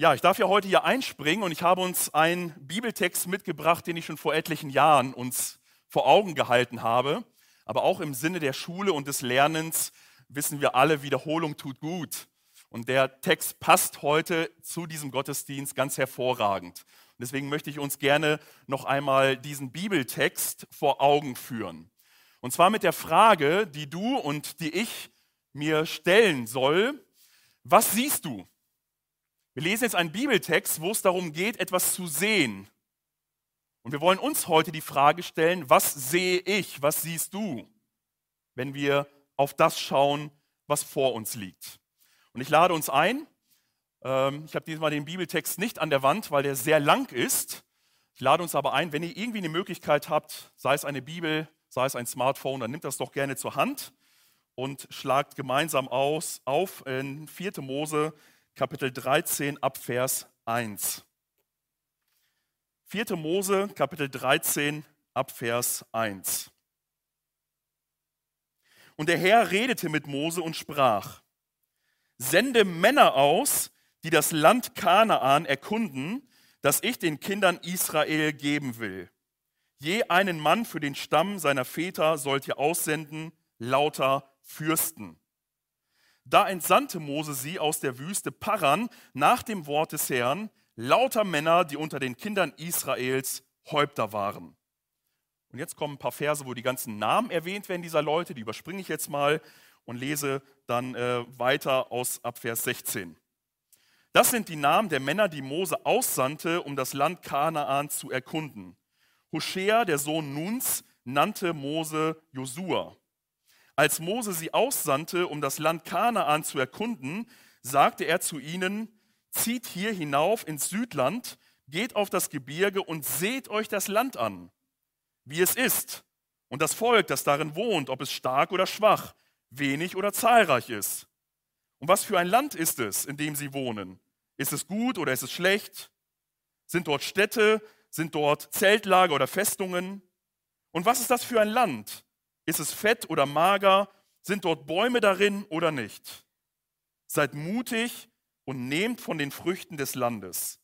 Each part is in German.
Ja, ich darf ja heute hier einspringen und ich habe uns einen Bibeltext mitgebracht, den ich schon vor etlichen Jahren uns vor Augen gehalten habe. Aber auch im Sinne der Schule und des Lernens wissen wir alle, Wiederholung tut gut. Und der Text passt heute zu diesem Gottesdienst ganz hervorragend. Und deswegen möchte ich uns gerne noch einmal diesen Bibeltext vor Augen führen. Und zwar mit der Frage, die du und die ich mir stellen soll, was siehst du? Wir lesen jetzt einen Bibeltext, wo es darum geht, etwas zu sehen. Und wir wollen uns heute die Frage stellen, was sehe ich, was siehst du, wenn wir auf das schauen, was vor uns liegt. Und ich lade uns ein, ähm, ich habe diesmal den Bibeltext nicht an der Wand, weil der sehr lang ist. Ich lade uns aber ein, wenn ihr irgendwie eine Möglichkeit habt, sei es eine Bibel, sei es ein Smartphone, dann nimmt das doch gerne zur Hand und schlagt gemeinsam aus auf in 4. Mose Kapitel 13 ab Vers 1. 4. Mose, Kapitel 13 ab Vers 1. Und der Herr redete mit Mose und sprach, sende Männer aus, die das Land Kanaan erkunden, das ich den Kindern Israel geben will. Je einen Mann für den Stamm seiner Väter sollt ihr aussenden, lauter Fürsten. Da entsandte Mose sie aus der Wüste Paran nach dem Wort des Herrn, lauter Männer, die unter den Kindern Israels Häupter waren. Und jetzt kommen ein paar Verse, wo die ganzen Namen erwähnt werden dieser Leute, die überspringe ich jetzt mal und lese dann äh, weiter aus ab Vers 16. Das sind die Namen der Männer, die Mose aussandte, um das Land Kanaan zu erkunden. Hoshea, der Sohn Nuns, nannte Mose Josua. Als Mose sie aussandte, um das Land Kanaan zu erkunden, sagte er zu ihnen, zieht hier hinauf ins Südland, geht auf das Gebirge und seht euch das Land an, wie es ist, und das Volk, das darin wohnt, ob es stark oder schwach, wenig oder zahlreich ist. Und was für ein Land ist es, in dem sie wohnen? Ist es gut oder ist es schlecht? Sind dort Städte? Sind dort Zeltlager oder Festungen? Und was ist das für ein Land? Ist es fett oder mager? Sind dort Bäume darin oder nicht? Seid mutig und nehmt von den Früchten des Landes.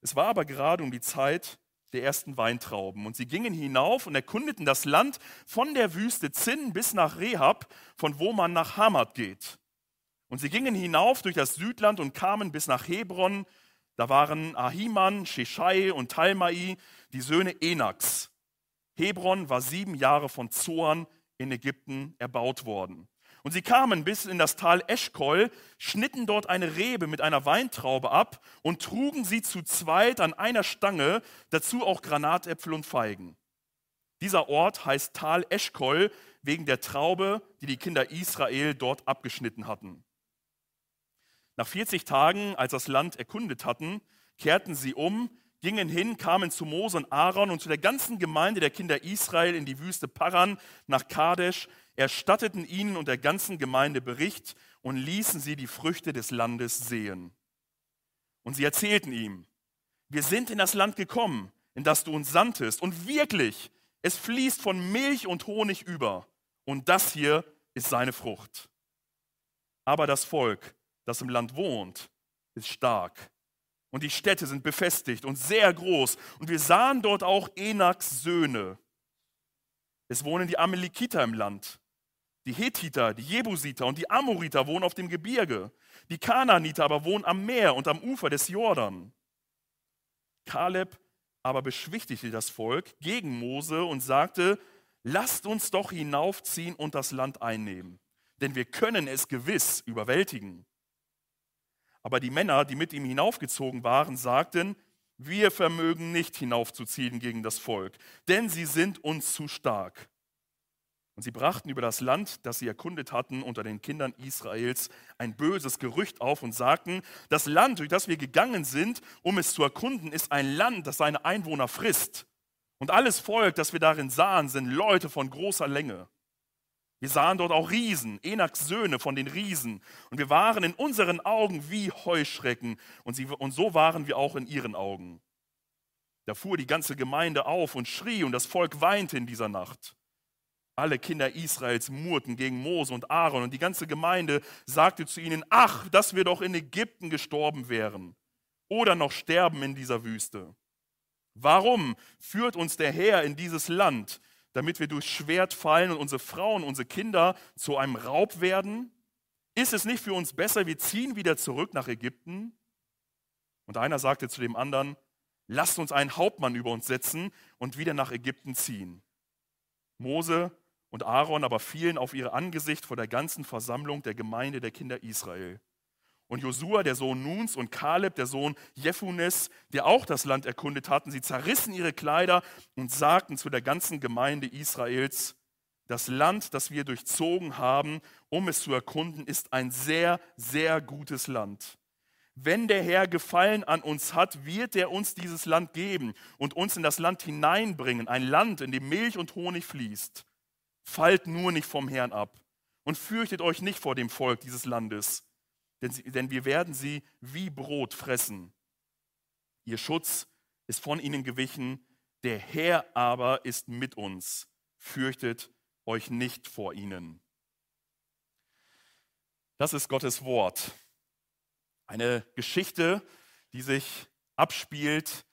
Es war aber gerade um die Zeit der ersten Weintrauben und sie gingen hinauf und erkundeten das Land von der Wüste Zinn bis nach Rehab, von wo man nach Hamad geht. Und sie gingen hinauf durch das Südland und kamen bis nach Hebron. Da waren Ahiman, Sheshai und Talmai, die Söhne Enaks. Hebron war sieben Jahre von Zoan in Ägypten erbaut worden. Und sie kamen bis in das Tal Eschkol, schnitten dort eine Rebe mit einer Weintraube ab und trugen sie zu zweit an einer Stange, dazu auch Granatäpfel und Feigen. Dieser Ort heißt Tal Eschkol wegen der Traube, die die Kinder Israel dort abgeschnitten hatten. Nach 40 Tagen, als das Land erkundet hatten, kehrten sie um, gingen hin, kamen zu Mose und Aaron und zu der ganzen Gemeinde der Kinder Israel in die Wüste Paran nach Kadesh, erstatteten ihnen und der ganzen Gemeinde Bericht und ließen sie die Früchte des Landes sehen. Und sie erzählten ihm, wir sind in das Land gekommen, in das du uns sandtest, und wirklich, es fließt von Milch und Honig über, und das hier ist seine Frucht. Aber das Volk, das im Land wohnt, ist stark und die Städte sind befestigt und sehr groß. Und wir sahen dort auch Enaks Söhne. Es wohnen die Amalekiter im Land. Die Hethiter, die Jebusiter und die Amoriter wohnen auf dem Gebirge. Die Kanaaniter aber wohnen am Meer und am Ufer des Jordan. Kaleb aber beschwichtigte das Volk gegen Mose und sagte, lasst uns doch hinaufziehen und das Land einnehmen, denn wir können es gewiss überwältigen. Aber die Männer, die mit ihm hinaufgezogen waren, sagten, wir vermögen nicht hinaufzuziehen gegen das Volk, denn sie sind uns zu stark. Und sie brachten über das Land, das sie erkundet hatten, unter den Kindern Israels ein böses Gerücht auf und sagten, das Land, durch das wir gegangen sind, um es zu erkunden, ist ein Land, das seine Einwohner frisst. Und alles Volk, das wir darin sahen, sind Leute von großer Länge. Wir sahen dort auch Riesen, Enaks Söhne von den Riesen. Und wir waren in unseren Augen wie Heuschrecken. Und, sie, und so waren wir auch in ihren Augen. Da fuhr die ganze Gemeinde auf und schrie, und das Volk weinte in dieser Nacht. Alle Kinder Israels murrten gegen Mose und Aaron, und die ganze Gemeinde sagte zu ihnen: Ach, dass wir doch in Ägypten gestorben wären. oder noch sterben in dieser Wüste. Warum führt uns der Herr in dieses Land, damit wir durchs Schwert fallen und unsere Frauen, unsere Kinder zu einem Raub werden? Ist es nicht für uns besser, wir ziehen wieder zurück nach Ägypten? Und einer sagte zu dem anderen, lasst uns einen Hauptmann über uns setzen und wieder nach Ägypten ziehen. Mose und Aaron aber fielen auf ihr Angesicht vor der ganzen Versammlung der Gemeinde der Kinder Israel. Und Josua, der Sohn Nuns, und Kaleb, der Sohn Jephunes, der auch das Land erkundet hatten, sie zerrissen ihre Kleider und sagten zu der ganzen Gemeinde Israels, das Land, das wir durchzogen haben, um es zu erkunden, ist ein sehr, sehr gutes Land. Wenn der Herr Gefallen an uns hat, wird er uns dieses Land geben und uns in das Land hineinbringen, ein Land, in dem Milch und Honig fließt. Fallt nur nicht vom Herrn ab und fürchtet euch nicht vor dem Volk dieses Landes denn, sie, denn wir werden sie wie Brot fressen. Ihr Schutz ist von ihnen gewichen, der Herr aber ist mit uns. Fürchtet euch nicht vor ihnen. Das ist Gottes Wort. Eine Geschichte, die sich abspielt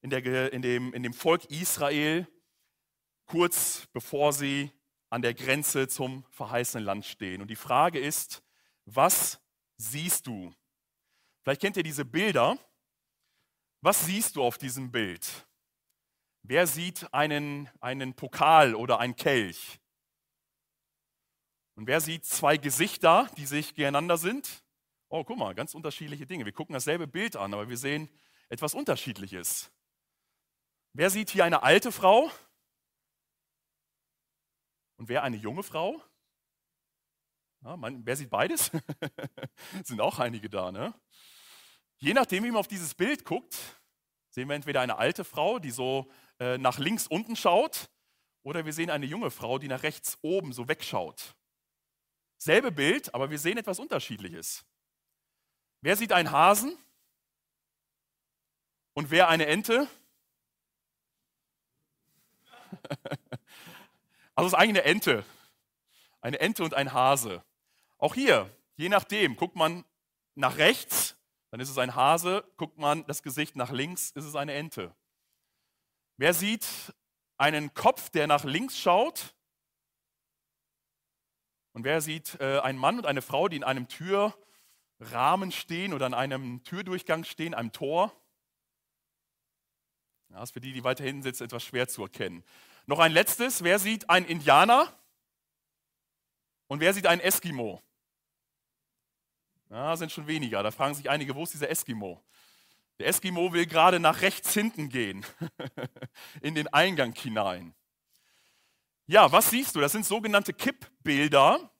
in, der, in, dem, in dem Volk Israel, kurz bevor sie an der Grenze zum verheißenen Land stehen. Und die Frage ist, was siehst du? Vielleicht kennt ihr diese Bilder. Was siehst du auf diesem Bild? Wer sieht einen, einen Pokal oder einen Kelch? Und wer sieht zwei Gesichter, die sich gegeneinander sind? Oh, guck mal, ganz unterschiedliche Dinge. Wir gucken dasselbe Bild an, aber wir sehen etwas Unterschiedliches. Wer sieht hier eine alte Frau? Und wer eine junge Frau? Ja, man, wer sieht beides? sind auch einige da. Ne? Je nachdem, wie man auf dieses Bild guckt, sehen wir entweder eine alte Frau, die so äh, nach links unten schaut, oder wir sehen eine junge Frau, die nach rechts oben so wegschaut. Selbe Bild, aber wir sehen etwas Unterschiedliches. Wer sieht einen Hasen? Und wer eine Ente? also es ist eigentlich eine Ente. Eine Ente und ein Hase. Auch hier, je nachdem, guckt man nach rechts, dann ist es ein Hase, guckt man das Gesicht nach links, ist es eine Ente. Wer sieht einen Kopf, der nach links schaut? Und wer sieht äh, einen Mann und eine Frau, die in einem Türrahmen stehen oder an einem Türdurchgang stehen, einem Tor? Ja, das ist für die, die weiter hinten sitzen, etwas schwer zu erkennen. Noch ein letztes. Wer sieht einen Indianer? Und wer sieht einen Eskimo? Ja, sind schon weniger. Da fragen sich einige, wo ist dieser Eskimo? Der Eskimo will gerade nach rechts hinten gehen, in den Eingang hinein. Ja, was siehst du? Das sind sogenannte Kippbilder.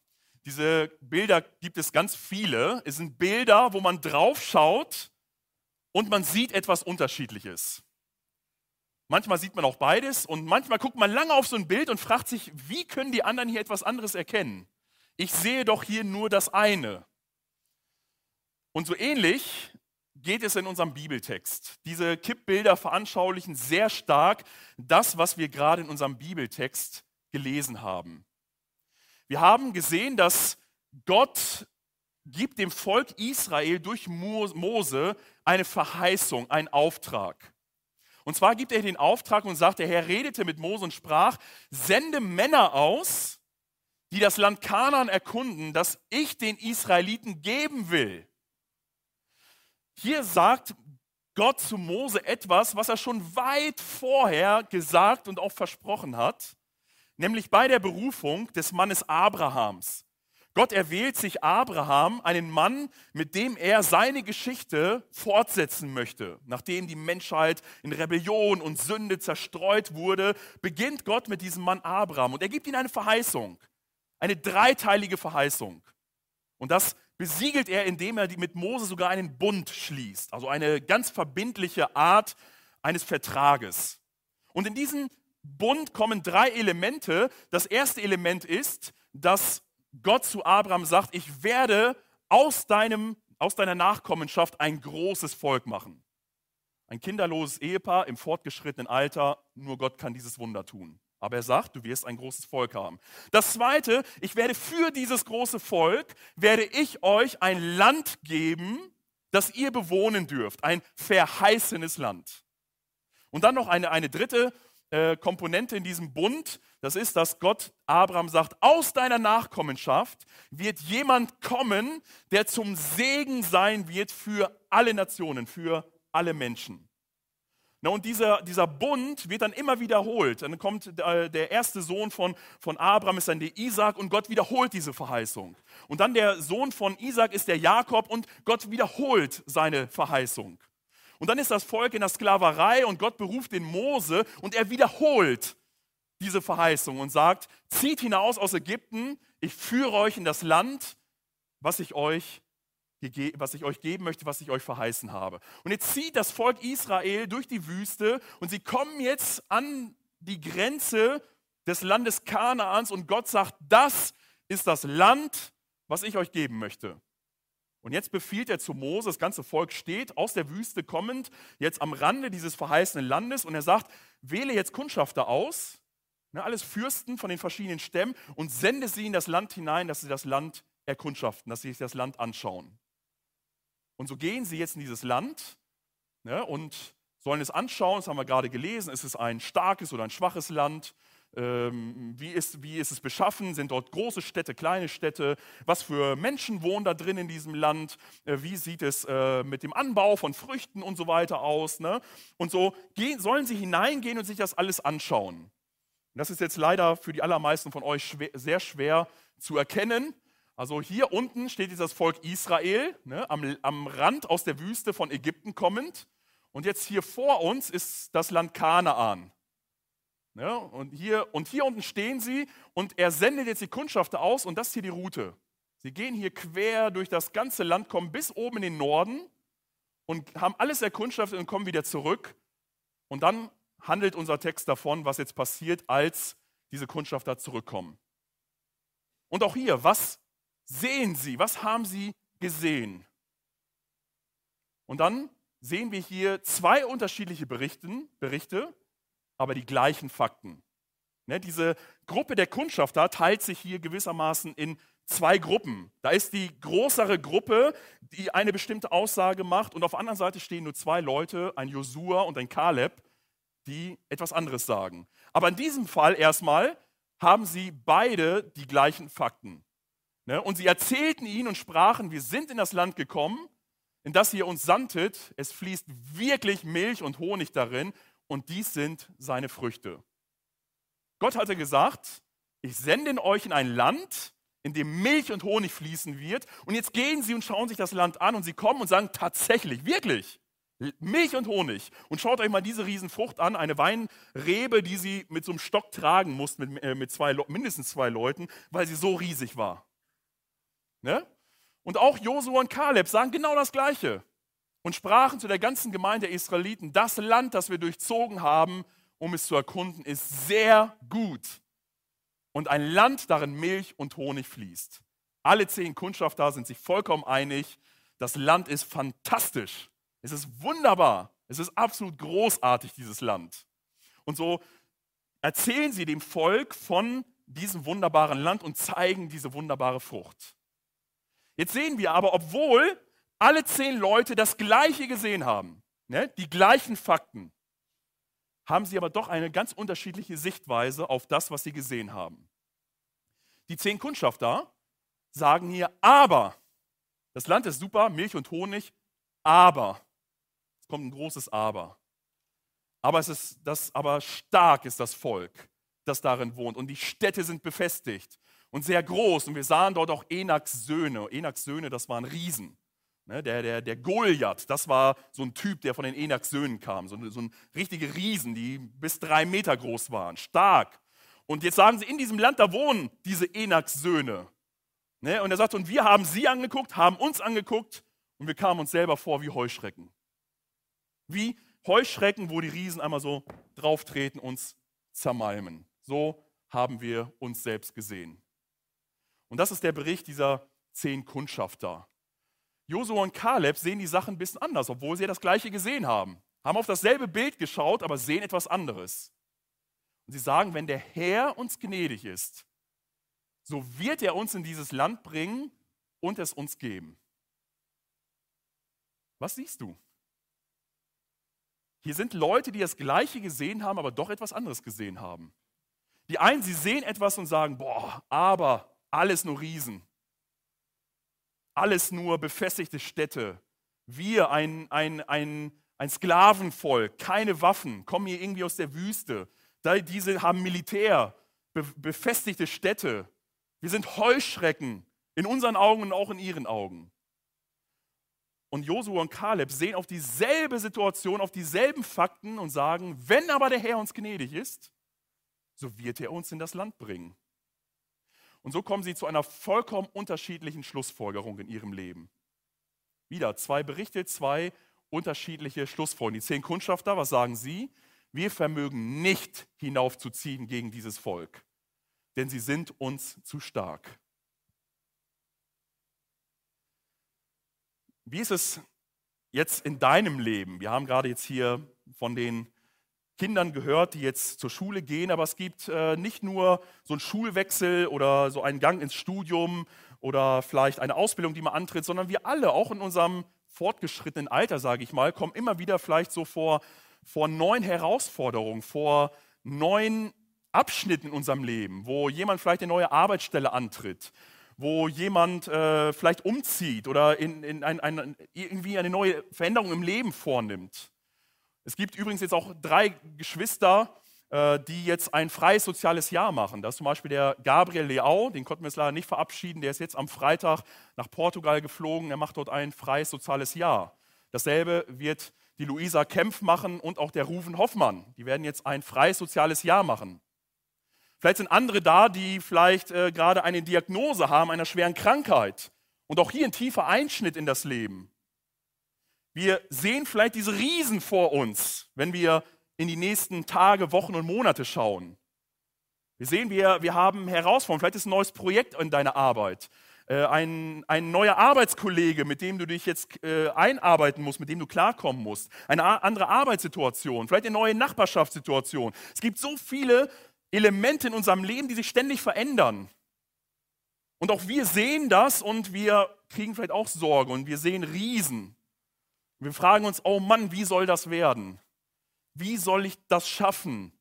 Diese Bilder gibt es ganz viele. Es sind Bilder, wo man drauf schaut und man sieht etwas Unterschiedliches. Manchmal sieht man auch beides und manchmal guckt man lange auf so ein Bild und fragt sich, wie können die anderen hier etwas anderes erkennen? Ich sehe doch hier nur das eine. Und so ähnlich geht es in unserem Bibeltext. Diese Kippbilder veranschaulichen sehr stark das, was wir gerade in unserem Bibeltext gelesen haben. Wir haben gesehen, dass Gott gibt dem Volk Israel durch Mose eine Verheißung, einen Auftrag. Und zwar gibt er den Auftrag und sagt, der Herr redete mit Mose und sprach, sende Männer aus, die das Land Kanaan erkunden, das ich den Israeliten geben will. Hier sagt Gott zu Mose etwas, was er schon weit vorher gesagt und auch versprochen hat, nämlich bei der Berufung des Mannes Abrahams. Gott erwählt sich Abraham, einen Mann, mit dem er seine Geschichte fortsetzen möchte. Nachdem die Menschheit in Rebellion und Sünde zerstreut wurde, beginnt Gott mit diesem Mann Abraham und er gibt ihm eine Verheißung, eine dreiteilige Verheißung. Und das besiegelt er, indem er mit Mose sogar einen Bund schließt, also eine ganz verbindliche Art eines Vertrages. Und in diesen Bund kommen drei Elemente. Das erste Element ist, dass Gott zu Abraham sagt, ich werde aus, deinem, aus deiner Nachkommenschaft ein großes Volk machen. Ein kinderloses Ehepaar im fortgeschrittenen Alter, nur Gott kann dieses Wunder tun. Aber er sagt, du wirst ein großes Volk haben. Das zweite, ich werde für dieses große Volk, werde ich euch ein Land geben, das ihr bewohnen dürft, ein verheißenes Land. Und dann noch eine, eine dritte äh, Komponente in diesem Bund, das ist, dass Gott Abraham sagt, aus deiner Nachkommenschaft wird jemand kommen, der zum Segen sein wird für alle Nationen, für alle Menschen. Na, und dieser, dieser Bund wird dann immer wiederholt. Dann kommt äh, der erste Sohn von, von Abraham, ist dann der Isaac und Gott wiederholt diese Verheißung. Und dann der Sohn von Isaac ist der Jakob und Gott wiederholt seine Verheißung. Und dann ist das Volk in der Sklaverei und Gott beruft den Mose und er wiederholt diese Verheißung und sagt, zieht hinaus aus Ägypten, ich führe euch in das Land, was ich euch was ich euch geben möchte, was ich euch verheißen habe. Und jetzt zieht das Volk Israel durch die Wüste und sie kommen jetzt an die Grenze des Landes Kanaans und Gott sagt, das ist das Land, was ich euch geben möchte. Und jetzt befiehlt er zu Mose, das ganze Volk steht aus der Wüste kommend, jetzt am Rande dieses verheißenen Landes und er sagt, wähle jetzt Kundschafter aus, ne, alles Fürsten von den verschiedenen Stämmen und sende sie in das Land hinein, dass sie das Land erkundschaften, dass sie sich das Land anschauen. Und so gehen sie jetzt in dieses Land ne, und sollen es anschauen. Das haben wir gerade gelesen. Ist es ein starkes oder ein schwaches Land? Ähm, wie, ist, wie ist es beschaffen? Sind dort große Städte, kleine Städte? Was für Menschen wohnen da drin in diesem Land? Äh, wie sieht es äh, mit dem Anbau von Früchten und so weiter aus? Ne? Und so gehen, sollen sie hineingehen und sich das alles anschauen. das ist jetzt leider für die allermeisten von euch schwer, sehr schwer zu erkennen. Also hier unten steht jetzt das Volk Israel, ne, am, am Rand aus der Wüste von Ägypten kommend. Und jetzt hier vor uns ist das Land Kanaan. Ne, und, hier, und hier unten stehen sie und er sendet jetzt die Kundschafter aus und das ist hier die Route. Sie gehen hier quer durch das ganze Land, kommen bis oben in den Norden und haben alles erkundschaftet und kommen wieder zurück. Und dann handelt unser Text davon, was jetzt passiert, als diese Kundschafter zurückkommen. Und auch hier, was sehen sie? Was haben sie gesehen? Und dann sehen wir hier zwei unterschiedliche Berichten, Berichte, aber die gleichen Fakten. Ne, diese Gruppe der Kundschafter teilt sich hier gewissermaßen in zwei Gruppen. Da ist die größere Gruppe, die eine bestimmte Aussage macht, und auf der anderen Seite stehen nur zwei Leute, ein Josua und ein Kaleb, die etwas anderes sagen. Aber in diesem Fall erstmal haben sie beide die gleichen Fakten. Ne? Und sie erzählten ihnen und sprachen, wir sind in das Land gekommen, in das ihr uns sandtet. Es fließt wirklich Milch und Honig darin und dies sind seine Früchte. Gott hatte gesagt, ich sende euch in ein Land, in dem Milch und Honig fließen wird. Und jetzt gehen sie und schauen sich das Land an und sie kommen und sagen tatsächlich, wirklich, Milch und Honig. Und schaut euch mal diese Riesenfrucht an, eine Weinrebe, die sie mit so einem Stock tragen mussten, mit, äh, mit zwei, mindestens zwei Leuten, weil sie so riesig war. Ne? Und auch Josua und Kaleb sagen genau das Gleiche und sprachen zu der ganzen Gemeinde der Israeliten, das Land, das wir durchzogen haben, um es zu erkunden, ist sehr gut. Und ein Land, darin Milch und Honig fließt. Alle zehn Kundschafter sind sich vollkommen einig, das Land ist fantastisch. Es ist wunderbar. Es ist absolut großartig, dieses Land. Und so erzählen sie dem Volk von diesem wunderbaren Land und zeigen diese wunderbare Frucht. Jetzt sehen wir aber, obwohl alle zehn Leute das Gleiche gesehen haben, ne, die gleichen Fakten, haben sie aber doch eine ganz unterschiedliche Sichtweise auf das, was sie gesehen haben. Die zehn Kundschafter sagen hier, aber, das Land ist super, Milch und Honig, aber, es kommt ein großes Aber. Aber es ist das, aber stark ist das Volk, das darin wohnt und die Städte sind befestigt und sehr groß. Und wir sahen dort auch Enaks Söhne. Enaks Söhne, das waren Riesen. Ne, der, der, der Goliath, das war so ein Typ, der von den Enaks Söhnen kam. So, so ein richtige Riesen, die bis drei Meter groß waren. Stark. Und jetzt sagen sie, in diesem Land, da wohnen diese Enaks Söhne. Ne, und er sagt, und wir haben sie angeguckt, haben uns angeguckt und wir kamen uns selber vor wie Heuschrecken. Wie Heuschrecken, wo die Riesen einmal so drauftreten, uns zermalmen. So haben wir uns selbst gesehen. Und das ist der Bericht dieser zehn Kundschafter. Josua und Kaleb sehen die Sachen ein bisschen anders, obwohl sie ja das Gleiche gesehen haben. Haben auf dasselbe Bild geschaut, aber sehen etwas anderes. Und sie sagen, wenn der Herr uns gnädig ist, so wird er uns in dieses Land bringen und es uns geben. Was siehst du? Hier sind Leute, die das Gleiche gesehen haben, aber doch etwas anderes gesehen haben. Die einen, sie sehen etwas und sagen, boah, aber alles nur Riesen. Alles nur befestigte Städte. Wir, ein, ein, ein, ein Sklavenvolk, keine Waffen, kommen hier irgendwie aus der Wüste. Diese haben Militär, befestigte Städte. Wir sind Heuschrecken in unseren Augen und auch in ihren Augen. Und Josua und Kaleb sehen auf dieselbe Situation, auf dieselben Fakten und sagen, wenn aber der Herr uns gnädig ist, so wird er uns in das Land bringen. Und so kommen sie zu einer vollkommen unterschiedlichen Schlussfolgerung in ihrem Leben. Wieder zwei Berichte, zwei unterschiedliche Schlussfolgerungen. Die zehn Kundschafter, was sagen sie? Wir vermögen nicht hinaufzuziehen gegen dieses Volk, denn sie sind uns zu stark. Wie ist es jetzt in deinem Leben? Wir haben gerade jetzt hier von den Kindern gehört, die jetzt zur Schule gehen, aber es gibt äh, nicht nur so einen Schulwechsel oder so einen Gang ins Studium oder vielleicht eine Ausbildung, die man antritt, sondern wir alle, auch in unserem fortgeschrittenen Alter, sage ich mal, kommen immer wieder vielleicht so vor, vor neuen Herausforderungen, vor neuen Abschnitten in unserem Leben, wo jemand vielleicht eine neue Arbeitsstelle antritt, wo jemand äh, vielleicht umzieht oder in, in ein, ein, irgendwie eine neue Veränderung im Leben vornimmt. Es gibt übrigens jetzt auch drei Geschwister, äh, die jetzt ein freies soziales Jahr machen. Das ist zum Beispiel der Gabriel Leao, den konnten wir jetzt leider nicht verabschieden, der ist jetzt am Freitag nach Portugal geflogen, er macht dort ein freies soziales Jahr. Dasselbe wird die Luisa Kempf machen und auch der Ruven Hoffmann. Die werden jetzt ein freies soziales Jahr machen. Vielleicht sind andere da, die vielleicht äh, gerade eine Diagnose haben einer schweren Krankheit und auch hier ein tiefer Einschnitt in das Leben. Wir sehen vielleicht diese Riesen vor uns, wenn wir in die nächsten Tage, Wochen und Monate schauen. Wir sehen, wir, wir haben Herausforderungen. Vielleicht ist ein neues Projekt in deiner Arbeit. Äh, ein, ein neuer Arbeitskollege, mit dem du dich jetzt äh, einarbeiten musst, mit dem du klarkommen musst. Eine andere Arbeitssituation, vielleicht eine neue Nachbarschaftssituation. Es gibt so viele Elemente in unserem Leben, die sich ständig verändern. Und auch wir sehen das und wir kriegen vielleicht auch Sorge und wir sehen Riesen. Wir fragen uns, oh Mann, wie soll das werden? Wie soll ich das schaffen?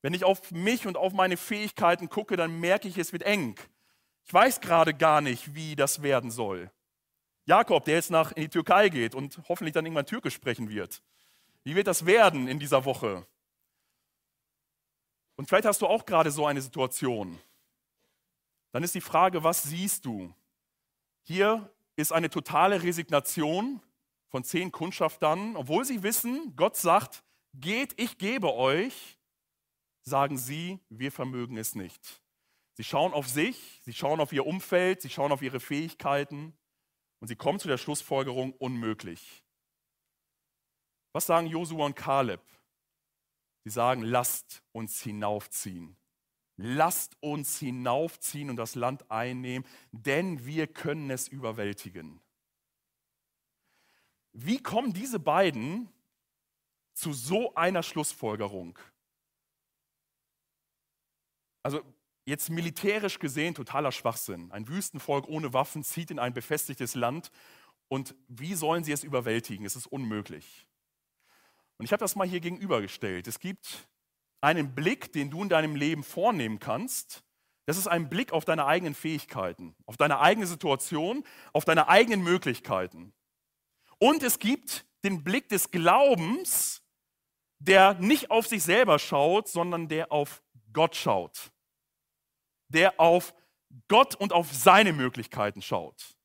Wenn ich auf mich und auf meine Fähigkeiten gucke, dann merke ich, es wird eng. Ich weiß gerade gar nicht, wie das werden soll. Jakob, der jetzt nach in die Türkei geht und hoffentlich dann irgendwann Türkisch sprechen wird. Wie wird das werden in dieser Woche? Und vielleicht hast du auch gerade so eine Situation. Dann ist die Frage, was siehst du? Hier ist eine totale Resignation von zehn Kundschaftern, obwohl sie wissen, Gott sagt, geht, ich gebe euch, sagen sie, wir vermögen es nicht. Sie schauen auf sich, sie schauen auf ihr Umfeld, sie schauen auf ihre Fähigkeiten und sie kommen zu der Schlussfolgerung unmöglich. Was sagen Josua und Kaleb? Sie sagen, lasst uns hinaufziehen. Lasst uns hinaufziehen und das Land einnehmen, denn wir können es überwältigen. Wie kommen diese beiden zu so einer Schlussfolgerung? Also jetzt militärisch gesehen totaler Schwachsinn. Ein Wüstenvolk ohne Waffen zieht in ein befestigtes Land und wie sollen sie es überwältigen? Es ist unmöglich. Und ich habe das mal hier gegenübergestellt. Es gibt einen Blick, den du in deinem Leben vornehmen kannst. Das ist ein Blick auf deine eigenen Fähigkeiten, auf deine eigene Situation, auf deine eigenen Möglichkeiten. Und es gibt den Blick des Glaubens, der nicht auf sich selber schaut, sondern der auf Gott schaut. Der auf Gott und auf seine Möglichkeiten schaut.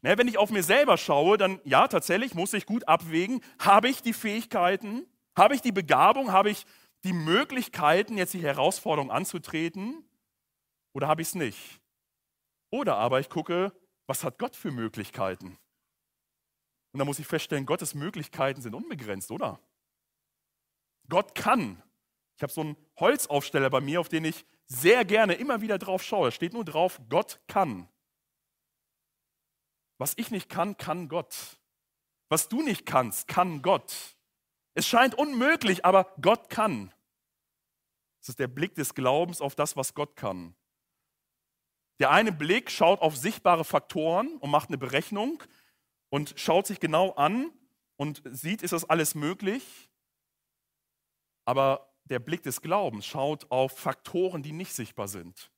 Ne, wenn ich auf mir selber schaue, dann ja, tatsächlich muss ich gut abwägen, habe ich die Fähigkeiten, habe ich die Begabung, habe ich die Möglichkeiten, jetzt die Herausforderung anzutreten oder habe ich es nicht? Oder aber ich gucke, was hat Gott für Möglichkeiten? Und da muss ich feststellen, Gottes Möglichkeiten sind unbegrenzt, oder? Gott kann. Ich habe so einen Holzaufsteller bei mir, auf den ich sehr gerne immer wieder drauf schaue. Da steht nur drauf, Gott kann. Was ich nicht kann, kann Gott. Was du nicht kannst, kann Gott. Es scheint unmöglich, aber Gott kann. Es ist der Blick des Glaubens auf das, was Gott kann. Der eine Blick schaut auf sichtbare Faktoren und macht eine Berechnung und schaut sich genau an und sieht, ist das alles möglich. Aber der Blick des Glaubens schaut auf Faktoren, die nicht sichtbar sind.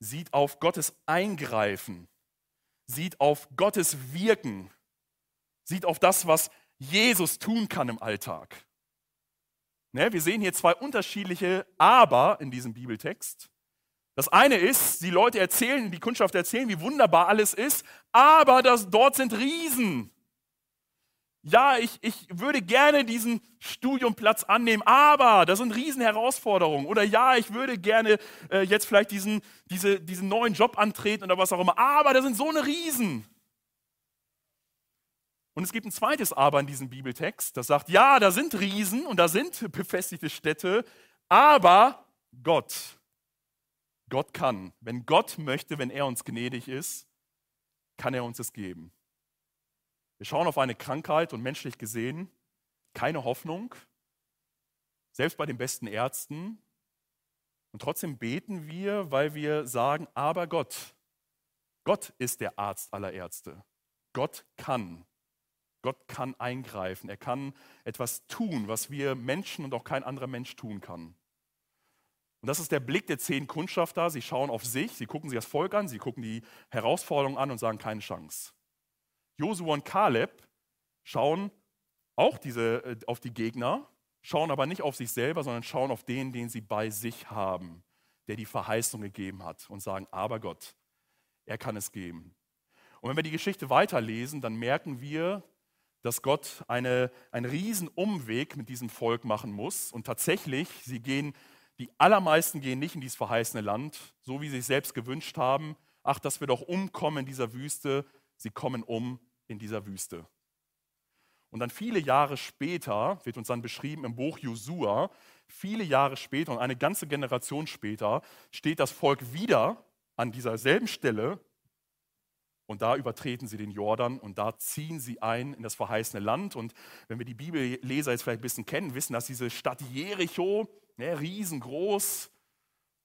Sieht auf Gottes Eingreifen, sieht auf Gottes Wirken, sieht auf das, was Jesus tun kann im Alltag. Ne, wir sehen hier zwei unterschiedliche Aber in diesem Bibeltext. Das eine ist, die Leute erzählen, die Kundschaft erzählen, wie wunderbar alles ist, aber das, dort sind Riesen. Ja, ich, ich würde gerne diesen Studiumplatz annehmen, aber das sind Riesenherausforderungen. Oder ja, ich würde gerne äh, jetzt vielleicht diesen, diese, diesen neuen Job antreten oder was auch immer, aber das sind so eine Riesen. Und es gibt ein zweites Aber in diesem Bibeltext, das sagt, ja, da sind Riesen und da sind befestigte Städte, aber Gott, Gott kann. Wenn Gott möchte, wenn er uns gnädig ist, kann er uns es geben. Wir schauen auf eine Krankheit und menschlich gesehen keine Hoffnung, selbst bei den besten Ärzten. Und trotzdem beten wir, weil wir sagen, aber Gott, Gott ist der Arzt aller Ärzte. Gott kann. Gott kann eingreifen. Er kann etwas tun, was wir Menschen und auch kein anderer Mensch tun kann. Und das ist der Blick der zehn Kundschafter. Sie schauen auf sich, sie gucken sich das Volk an, sie gucken die Herausforderungen an und sagen keine Chance. Josua und Kaleb schauen auch diese, äh, auf die Gegner, schauen aber nicht auf sich selber, sondern schauen auf den, den sie bei sich haben, der die Verheißung gegeben hat und sagen, aber Gott, er kann es geben. Und wenn wir die Geschichte weiterlesen, dann merken wir, dass Gott eine, einen riesen Umweg mit diesem Volk machen muss. Und tatsächlich, sie gehen, die allermeisten gehen nicht in dieses verheißene Land, so wie sie es selbst gewünscht haben. Ach, dass wir doch umkommen in dieser Wüste. Sie kommen um in dieser Wüste. Und dann viele Jahre später, wird uns dann beschrieben im Buch Josua, viele Jahre später und eine ganze Generation später steht das Volk wieder an dieser selben Stelle und da übertreten sie den Jordan und da ziehen sie ein in das verheißene Land. Und wenn wir die Bibelleser jetzt vielleicht ein bisschen kennen, wissen, dass diese Stadt Jericho, ne, riesengroß,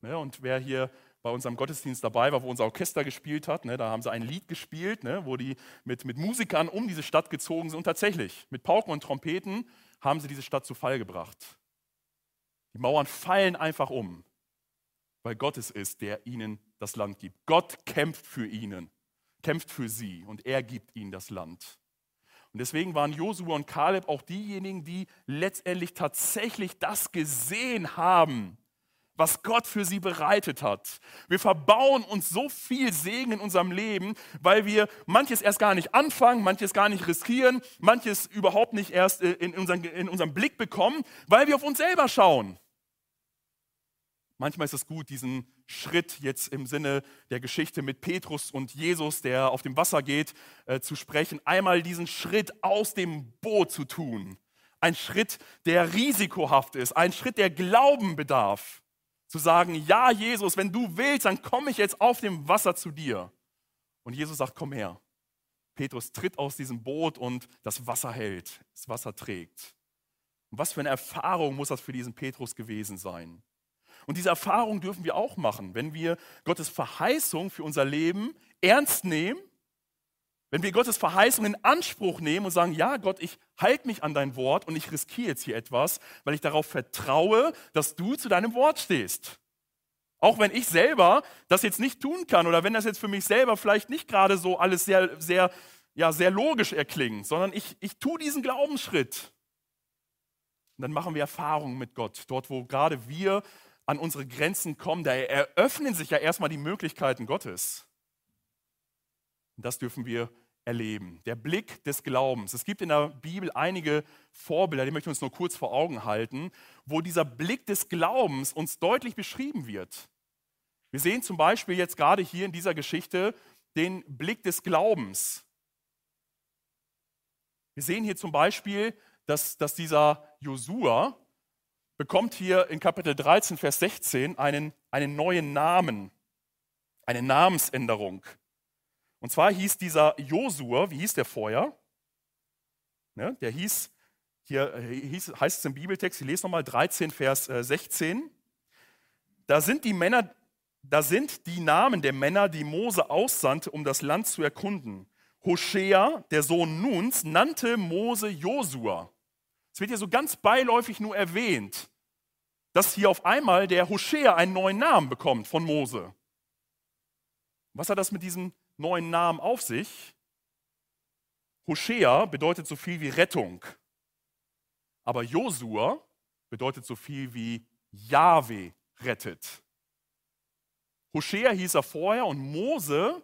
ne, und wer hier bei unserem Gottesdienst dabei war, wo unser Orchester gespielt hat, ne, da haben sie ein Lied gespielt, ne, wo die mit, mit Musikern um diese Stadt gezogen sind. Und tatsächlich, mit Pauken und Trompeten haben sie diese Stadt zu Fall gebracht. Die Mauern fallen einfach um, weil Gott es ist, der ihnen das Land gibt. Gott kämpft für ihnen kämpft für sie und er gibt ihnen das Land. Und deswegen waren Josua und Kaleb auch diejenigen, die letztendlich tatsächlich das gesehen haben, was Gott für sie bereitet hat. Wir verbauen uns so viel Segen in unserem Leben, weil wir manches erst gar nicht anfangen, manches gar nicht riskieren, manches überhaupt nicht erst äh, in, unseren, in unserem Blick bekommen, weil wir auf uns selber schauen. Manchmal ist es gut, diesen Schritt jetzt im Sinne der Geschichte mit Petrus und Jesus, der auf dem Wasser geht, äh, zu sprechen. Einmal diesen Schritt aus dem Boot zu tun. Ein Schritt, der risikohaft ist. Ein Schritt, der Glauben bedarf. Zu sagen, ja Jesus, wenn du willst, dann komme ich jetzt auf dem Wasser zu dir. Und Jesus sagt, komm her. Petrus tritt aus diesem Boot und das Wasser hält, das Wasser trägt. Und was für eine Erfahrung muss das für diesen Petrus gewesen sein? Und diese Erfahrung dürfen wir auch machen, wenn wir Gottes Verheißung für unser Leben ernst nehmen, wenn wir Gottes Verheißung in Anspruch nehmen und sagen, ja Gott, ich halte mich an dein Wort und ich riskiere jetzt hier etwas, weil ich darauf vertraue, dass du zu deinem Wort stehst. Auch wenn ich selber das jetzt nicht tun kann oder wenn das jetzt für mich selber vielleicht nicht gerade so alles sehr, sehr, ja, sehr logisch erklingt, sondern ich, ich tue diesen Glaubensschritt. Und dann machen wir Erfahrungen mit Gott, dort wo gerade wir an unsere Grenzen kommen, da eröffnen sich ja erstmal die Möglichkeiten Gottes. Und das dürfen wir erleben. Der Blick des Glaubens. Es gibt in der Bibel einige Vorbilder, die möchte ich uns nur kurz vor Augen halten, wo dieser Blick des Glaubens uns deutlich beschrieben wird. Wir sehen zum Beispiel jetzt gerade hier in dieser Geschichte den Blick des Glaubens. Wir sehen hier zum Beispiel, dass, dass dieser Josua, bekommt hier in Kapitel 13, Vers 16 einen, einen neuen Namen, eine Namensänderung. Und zwar hieß dieser Josua, wie hieß der vorher? Ne, der hieß, hier hieß, heißt es im Bibeltext, ich lese nochmal 13, Vers 16. Äh, da sind die Männer, da sind die Namen der Männer, die Mose aussandte, um das Land zu erkunden. Hoshea, der Sohn Nuns, nannte Mose Josua. Es wird hier so ganz beiläufig nur erwähnt, dass hier auf einmal der Hoshea einen neuen Namen bekommt von Mose. Was hat das mit diesem neuen Namen auf sich? Hoshea bedeutet so viel wie Rettung. Aber Josua bedeutet so viel wie Jahwe rettet. Hoshea hieß er vorher und Mose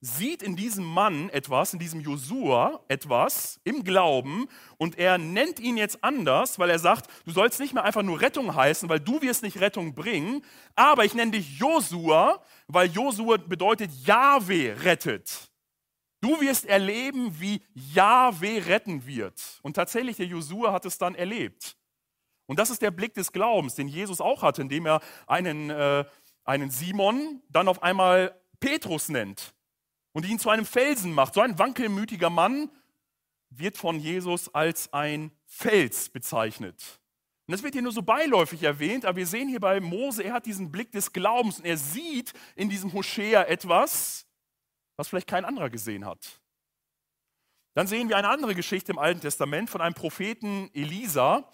sieht in diesem Mann etwas, in diesem Josua etwas im Glauben und er nennt ihn jetzt anders, weil er sagt, du sollst nicht mehr einfach nur Rettung heißen, weil du wirst nicht Rettung bringen, aber ich nenne dich Josua, weil Josua bedeutet Jahwe rettet. Du wirst erleben, wie Jahwe retten wird. Und tatsächlich, der Josua hat es dann erlebt. Und das ist der Blick des Glaubens, den Jesus auch hatte, indem er einen, äh, einen Simon dann auf einmal Petrus nennt und ihn zu einem Felsen macht. So ein wankelmütiger Mann wird von Jesus als ein Fels bezeichnet. Und das wird hier nur so beiläufig erwähnt, aber wir sehen hier bei Mose, er hat diesen Blick des Glaubens und er sieht in diesem Hoshea etwas, was vielleicht kein anderer gesehen hat. Dann sehen wir eine andere Geschichte im Alten Testament von einem Propheten Elisa,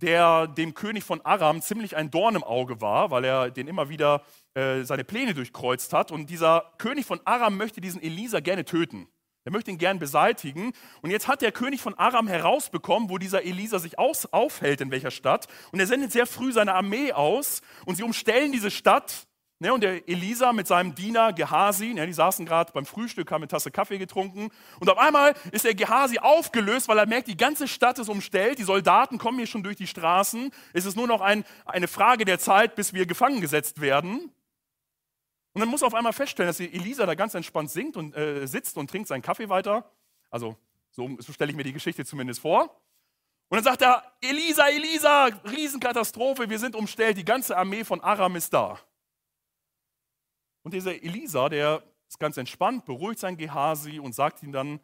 der dem König von Aram ziemlich ein Dorn im Auge war, weil er den immer wieder äh, seine Pläne durchkreuzt hat. Und dieser König von Aram möchte diesen Elisa gerne töten. Er möchte ihn gern beseitigen. Und jetzt hat der König von Aram herausbekommen, wo dieser Elisa sich aus, aufhält, in welcher Stadt. Und er sendet sehr früh seine Armee aus und sie umstellen diese Stadt Ne, und der Elisa mit seinem Diener Gehasi, ne, die saßen gerade beim Frühstück, haben eine Tasse Kaffee getrunken. Und auf einmal ist der Gehasi aufgelöst, weil er merkt, die ganze Stadt ist umstellt, die Soldaten kommen hier schon durch die Straßen. Es ist nur noch ein, eine Frage der Zeit, bis wir gefangen gesetzt werden. Und dann muss er auf einmal feststellen, dass Elisa da ganz entspannt singt und, äh, sitzt und trinkt seinen Kaffee weiter. Also so, so stelle ich mir die Geschichte zumindest vor. Und dann sagt er, Elisa, Elisa, Riesenkatastrophe, wir sind umstellt, die ganze Armee von Aram ist da. Und dieser Elisa, der ist ganz entspannt, beruhigt sein Gehasi und sagt ihm dann,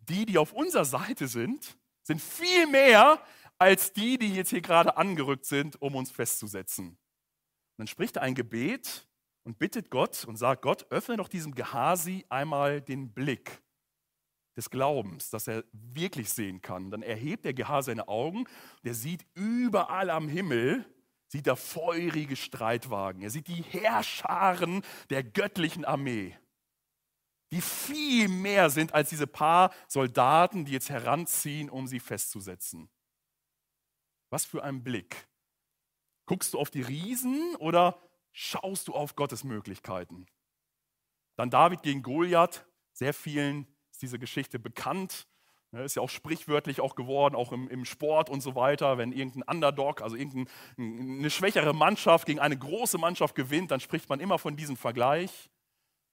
die, die auf unserer Seite sind, sind viel mehr als die, die jetzt hier gerade angerückt sind, um uns festzusetzen. Und dann spricht er ein Gebet und bittet Gott und sagt, Gott, öffne doch diesem Gehasi einmal den Blick des Glaubens, dass er wirklich sehen kann. Dann erhebt der Gehasi seine Augen, der sieht überall am Himmel sieht er feurige Streitwagen. Er sieht die Heerscharen der göttlichen Armee, die viel mehr sind als diese paar Soldaten, die jetzt heranziehen, um sie festzusetzen. Was für ein Blick. Guckst du auf die Riesen oder schaust du auf Gottes Möglichkeiten? Dann David gegen Goliath. Sehr vielen ist diese Geschichte bekannt. Ne, ist ja auch sprichwörtlich auch geworden, auch im, im, Sport und so weiter. Wenn irgendein Underdog, also irgendeine schwächere Mannschaft gegen eine große Mannschaft gewinnt, dann spricht man immer von diesem Vergleich.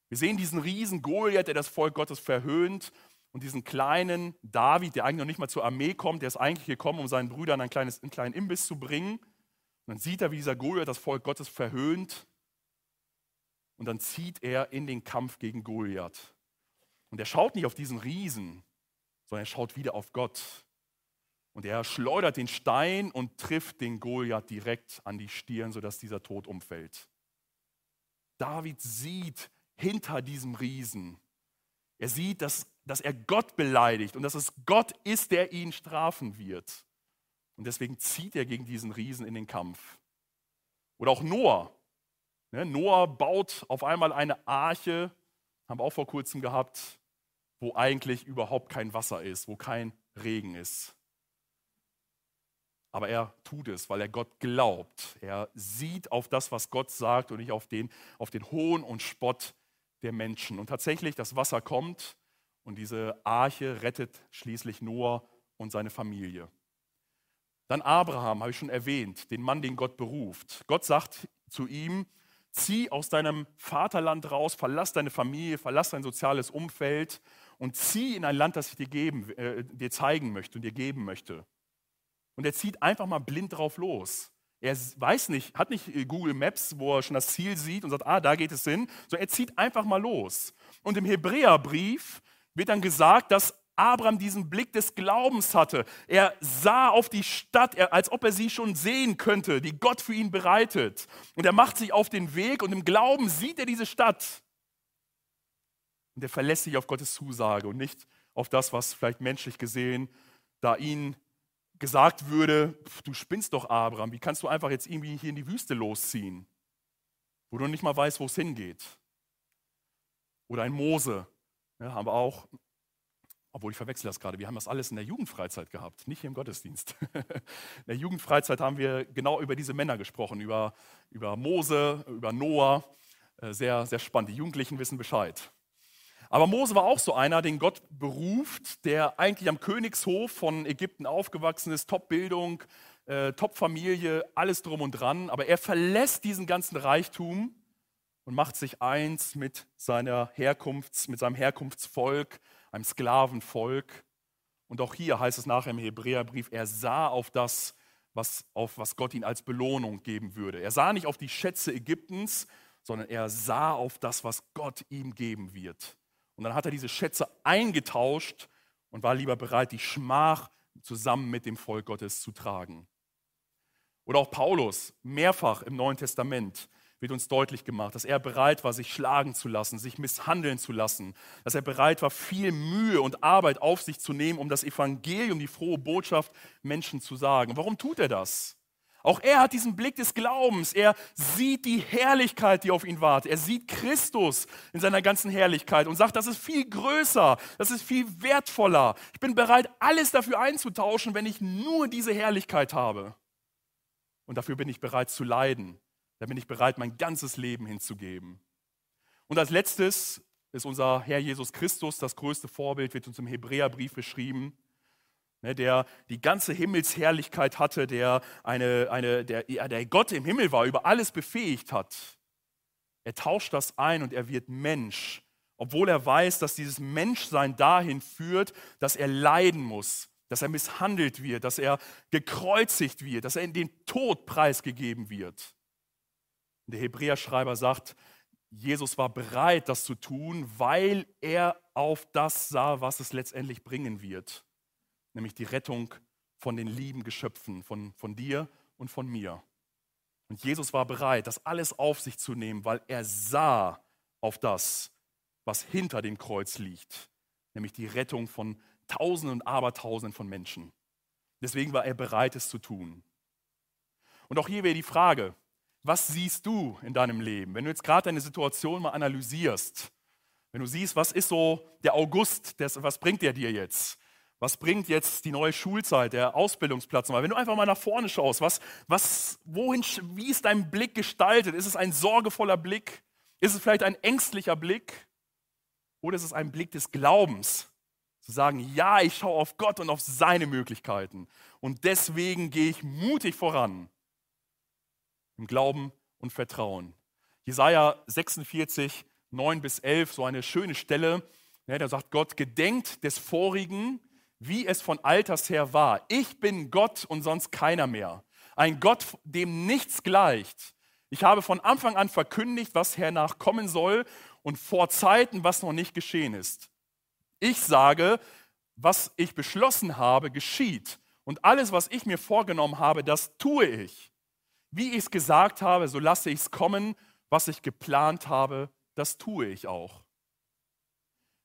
Wir sehen diesen riesen Goliath, der das Volk Gottes verhöhnt und diesen kleinen David, der eigentlich noch nicht mal zur Armee kommt, der ist eigentlich gekommen, um seinen Brüdern ein kleines, einen kleinen Imbiss zu bringen. Und dann sieht er, wie dieser Goliath das Volk Gottes verhöhnt und dann zieht er in den Kampf gegen Goliath. Und er schaut nicht auf diesen Riesen, sondern er schaut wieder auf Gott. Und er schleudert den Stein und trifft den Goliath direkt an die Stirn, sodass dieser tot umfällt. David sieht hinter diesem Riesen, er sieht, dass, dass er Gott beleidigt und dass es Gott ist, der ihn strafen wird. Und deswegen zieht er gegen diesen Riesen in den Kampf. Oder auch Noah. Ne, Noah baut auf einmal eine Arche, haben wir auch vor kurzem gehabt, wo eigentlich überhaupt kein Wasser ist, wo kein Regen ist. Aber er tut es, weil er Gott glaubt. Er sieht auf das, was Gott sagt und nicht auf den, auf den Hohn und Spott der Menschen. Und tatsächlich, das Wasser kommt und diese Arche rettet schließlich Noah und seine Familie. Dann Abraham, habe ich schon erwähnt, den Mann, den Gott beruft. Gott sagt zu ihm, zieh aus deinem Vaterland raus, verlass deine Familie, verlass dein soziales Umfeld und zieh in ein Land, das ich dir, geben, äh, dir zeigen möchte und dir geben möchte. Und er zieht einfach mal blind drauf los. Er weiß nicht, hat nicht äh, Google Maps, wo er schon das Ziel sieht und sagt, ah, da geht es hin, sondern er zieht einfach mal los. Und im Hebräerbrief wird dann gesagt, dass Abraham diesen Blick des Glaubens hatte. Er sah auf die Stadt, als ob er sie schon sehen könnte, die Gott für ihn bereitet. Und er macht sich auf den Weg und im Glauben sieht er diese Stadt. Und er verlässt sich auf Gottes Zusage und nicht auf das, was vielleicht menschlich gesehen da ihnen gesagt würde, du spinnst doch, Abraham, wie kannst du einfach jetzt irgendwie hier in die Wüste losziehen, wo du nicht mal weißt, wo es hingeht. Oder ein Mose, ja, haben wir auch, obwohl ich verwechsel das gerade, wir haben das alles in der Jugendfreizeit gehabt, nicht hier im Gottesdienst. in der Jugendfreizeit haben wir genau über diese Männer gesprochen, über, über Mose, über Noah. Äh, sehr, sehr spannend. Die Jugendlichen wissen Bescheid. Aber Mose war auch so einer, den Gott beruft, der eigentlich am Königshof von Ägypten aufgewachsen ist, Top-Bildung, äh, Top-Familie, alles drum und dran. Aber er verlässt diesen ganzen Reichtum und macht sich eins mit, seiner Herkunfts-, mit seinem Herkunftsvolk, einem Sklavenvolk. Und auch hier heißt es nachher im Hebräerbrief, er sah auf das, was, auf was Gott ihn als Belohnung geben würde. Er sah nicht auf die Schätze Ägyptens, sondern er sah auf das, was Gott ihm geben wird. Und dann hat er diese Schätze eingetauscht und war lieber bereit, die Schmach zusammen mit dem Volk Gottes zu tragen. Oder auch Paulus, mehrfach im Neuen Testament wird uns deutlich gemacht, dass er bereit war, sich schlagen zu lassen, sich misshandeln zu lassen, dass er bereit war, viel Mühe und Arbeit auf sich zu nehmen, um das Evangelium, die frohe Botschaft Menschen zu sagen. Warum tut er das? Auch er hat diesen Blick des Glaubens. Er sieht die Herrlichkeit, die auf ihn wartet. Er sieht Christus in seiner ganzen Herrlichkeit und sagt, das ist viel größer, das ist viel wertvoller. Ich bin bereit, alles dafür einzutauschen, wenn ich nur diese Herrlichkeit habe. Und dafür bin ich bereit zu leiden. Da bin ich bereit, mein ganzes Leben hinzugeben. Und als letztes ist unser Herr Jesus Christus, das größte Vorbild, wird uns im Hebräerbrief beschrieben. Ne, der die ganze Himmelsherrlichkeit hatte, der, eine, eine, der, der Gott im Himmel war, über alles befähigt hat. Er tauscht das ein und er wird Mensch, obwohl er weiß, dass dieses Menschsein dahin führt, dass er leiden muss, dass er misshandelt wird, dass er gekreuzigt wird, dass er in den Tod preisgegeben wird. Und der Hebräerschreiber sagt, Jesus war bereit, das zu tun, weil er auf das sah, was es letztendlich bringen wird nämlich die Rettung von den lieben Geschöpfen, von, von dir und von mir. Und Jesus war bereit, das alles auf sich zu nehmen, weil er sah auf das, was hinter dem Kreuz liegt, nämlich die Rettung von Tausenden und Abertausenden von Menschen. Deswegen war er bereit, es zu tun. Und auch hier wäre die Frage, was siehst du in deinem Leben? Wenn du jetzt gerade deine Situation mal analysierst, wenn du siehst, was ist so der August, was bringt der dir jetzt? Was bringt jetzt die neue Schulzeit, der Ausbildungsplatz? Wenn du einfach mal nach vorne schaust, was, was, wohin, wie ist dein Blick gestaltet? Ist es ein sorgevoller Blick? Ist es vielleicht ein ängstlicher Blick? Oder ist es ein Blick des Glaubens? Zu sagen, ja, ich schaue auf Gott und auf seine Möglichkeiten. Und deswegen gehe ich mutig voran. Im Glauben und Vertrauen. Jesaja 46, 9 bis 11, so eine schöne Stelle. Ja, da sagt Gott, gedenkt des Vorigen, wie es von alters her war. Ich bin Gott und sonst keiner mehr. Ein Gott, dem nichts gleicht. Ich habe von Anfang an verkündigt, was hernach kommen soll und vor Zeiten, was noch nicht geschehen ist. Ich sage, was ich beschlossen habe, geschieht. Und alles, was ich mir vorgenommen habe, das tue ich. Wie ich es gesagt habe, so lasse ich es kommen. Was ich geplant habe, das tue ich auch.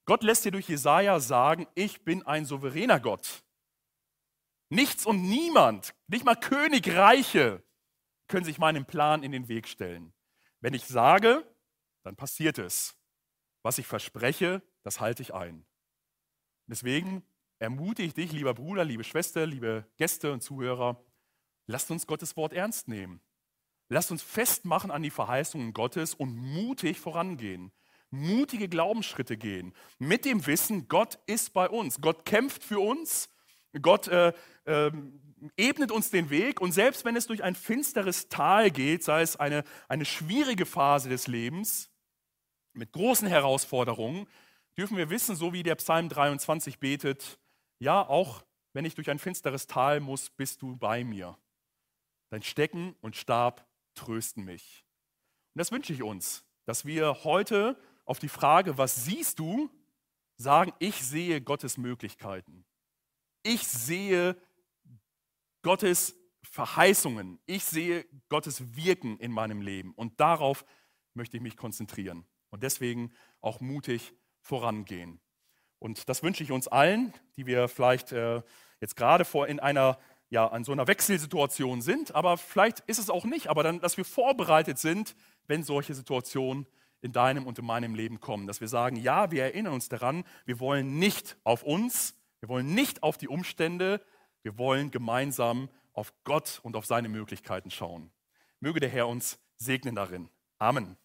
Gott lässt dir durch Jesaja sagen: Ich bin ein souveräner Gott. Nichts und niemand, nicht mal Königreiche, können sich meinem Plan in den Weg stellen. Wenn ich sage, dann passiert es. Was ich verspreche, das halte ich ein. Deswegen ermutige ich dich, lieber Bruder, liebe Schwester, liebe Gäste und Zuhörer, lasst uns Gottes Wort ernst nehmen. Lasst uns festmachen an die Verheißungen Gottes und mutig vorangehen mutige Glaubensschritte gehen, mit dem Wissen, Gott ist bei uns, Gott kämpft für uns, Gott äh, äh, ebnet uns den Weg und selbst wenn es durch ein finsteres Tal geht, sei es eine, eine schwierige Phase des Lebens mit großen Herausforderungen, dürfen wir wissen, so wie der Psalm 23 betet, ja, auch wenn ich durch ein finsteres Tal muss, bist du bei mir. Dein Stecken und Stab trösten mich. Und das wünsche ich uns, dass wir heute auf die Frage, was siehst du, sagen, ich sehe Gottes Möglichkeiten. Ich sehe Gottes Verheißungen. Ich sehe Gottes Wirken in meinem Leben. Und darauf möchte ich mich konzentrieren. Und deswegen auch mutig vorangehen. Und das wünsche ich uns allen, die wir vielleicht äh, jetzt gerade vor in einer ja, an so einer Wechselsituation sind, aber vielleicht ist es auch nicht, aber dann, dass wir vorbereitet sind, wenn solche Situationen in deinem und in meinem Leben kommen. Dass wir sagen, ja, wir erinnern uns daran, wir wollen nicht auf uns, wir wollen nicht auf die Umstände, wir wollen gemeinsam auf Gott und auf seine Möglichkeiten schauen. Möge der Herr uns segnen darin. Amen.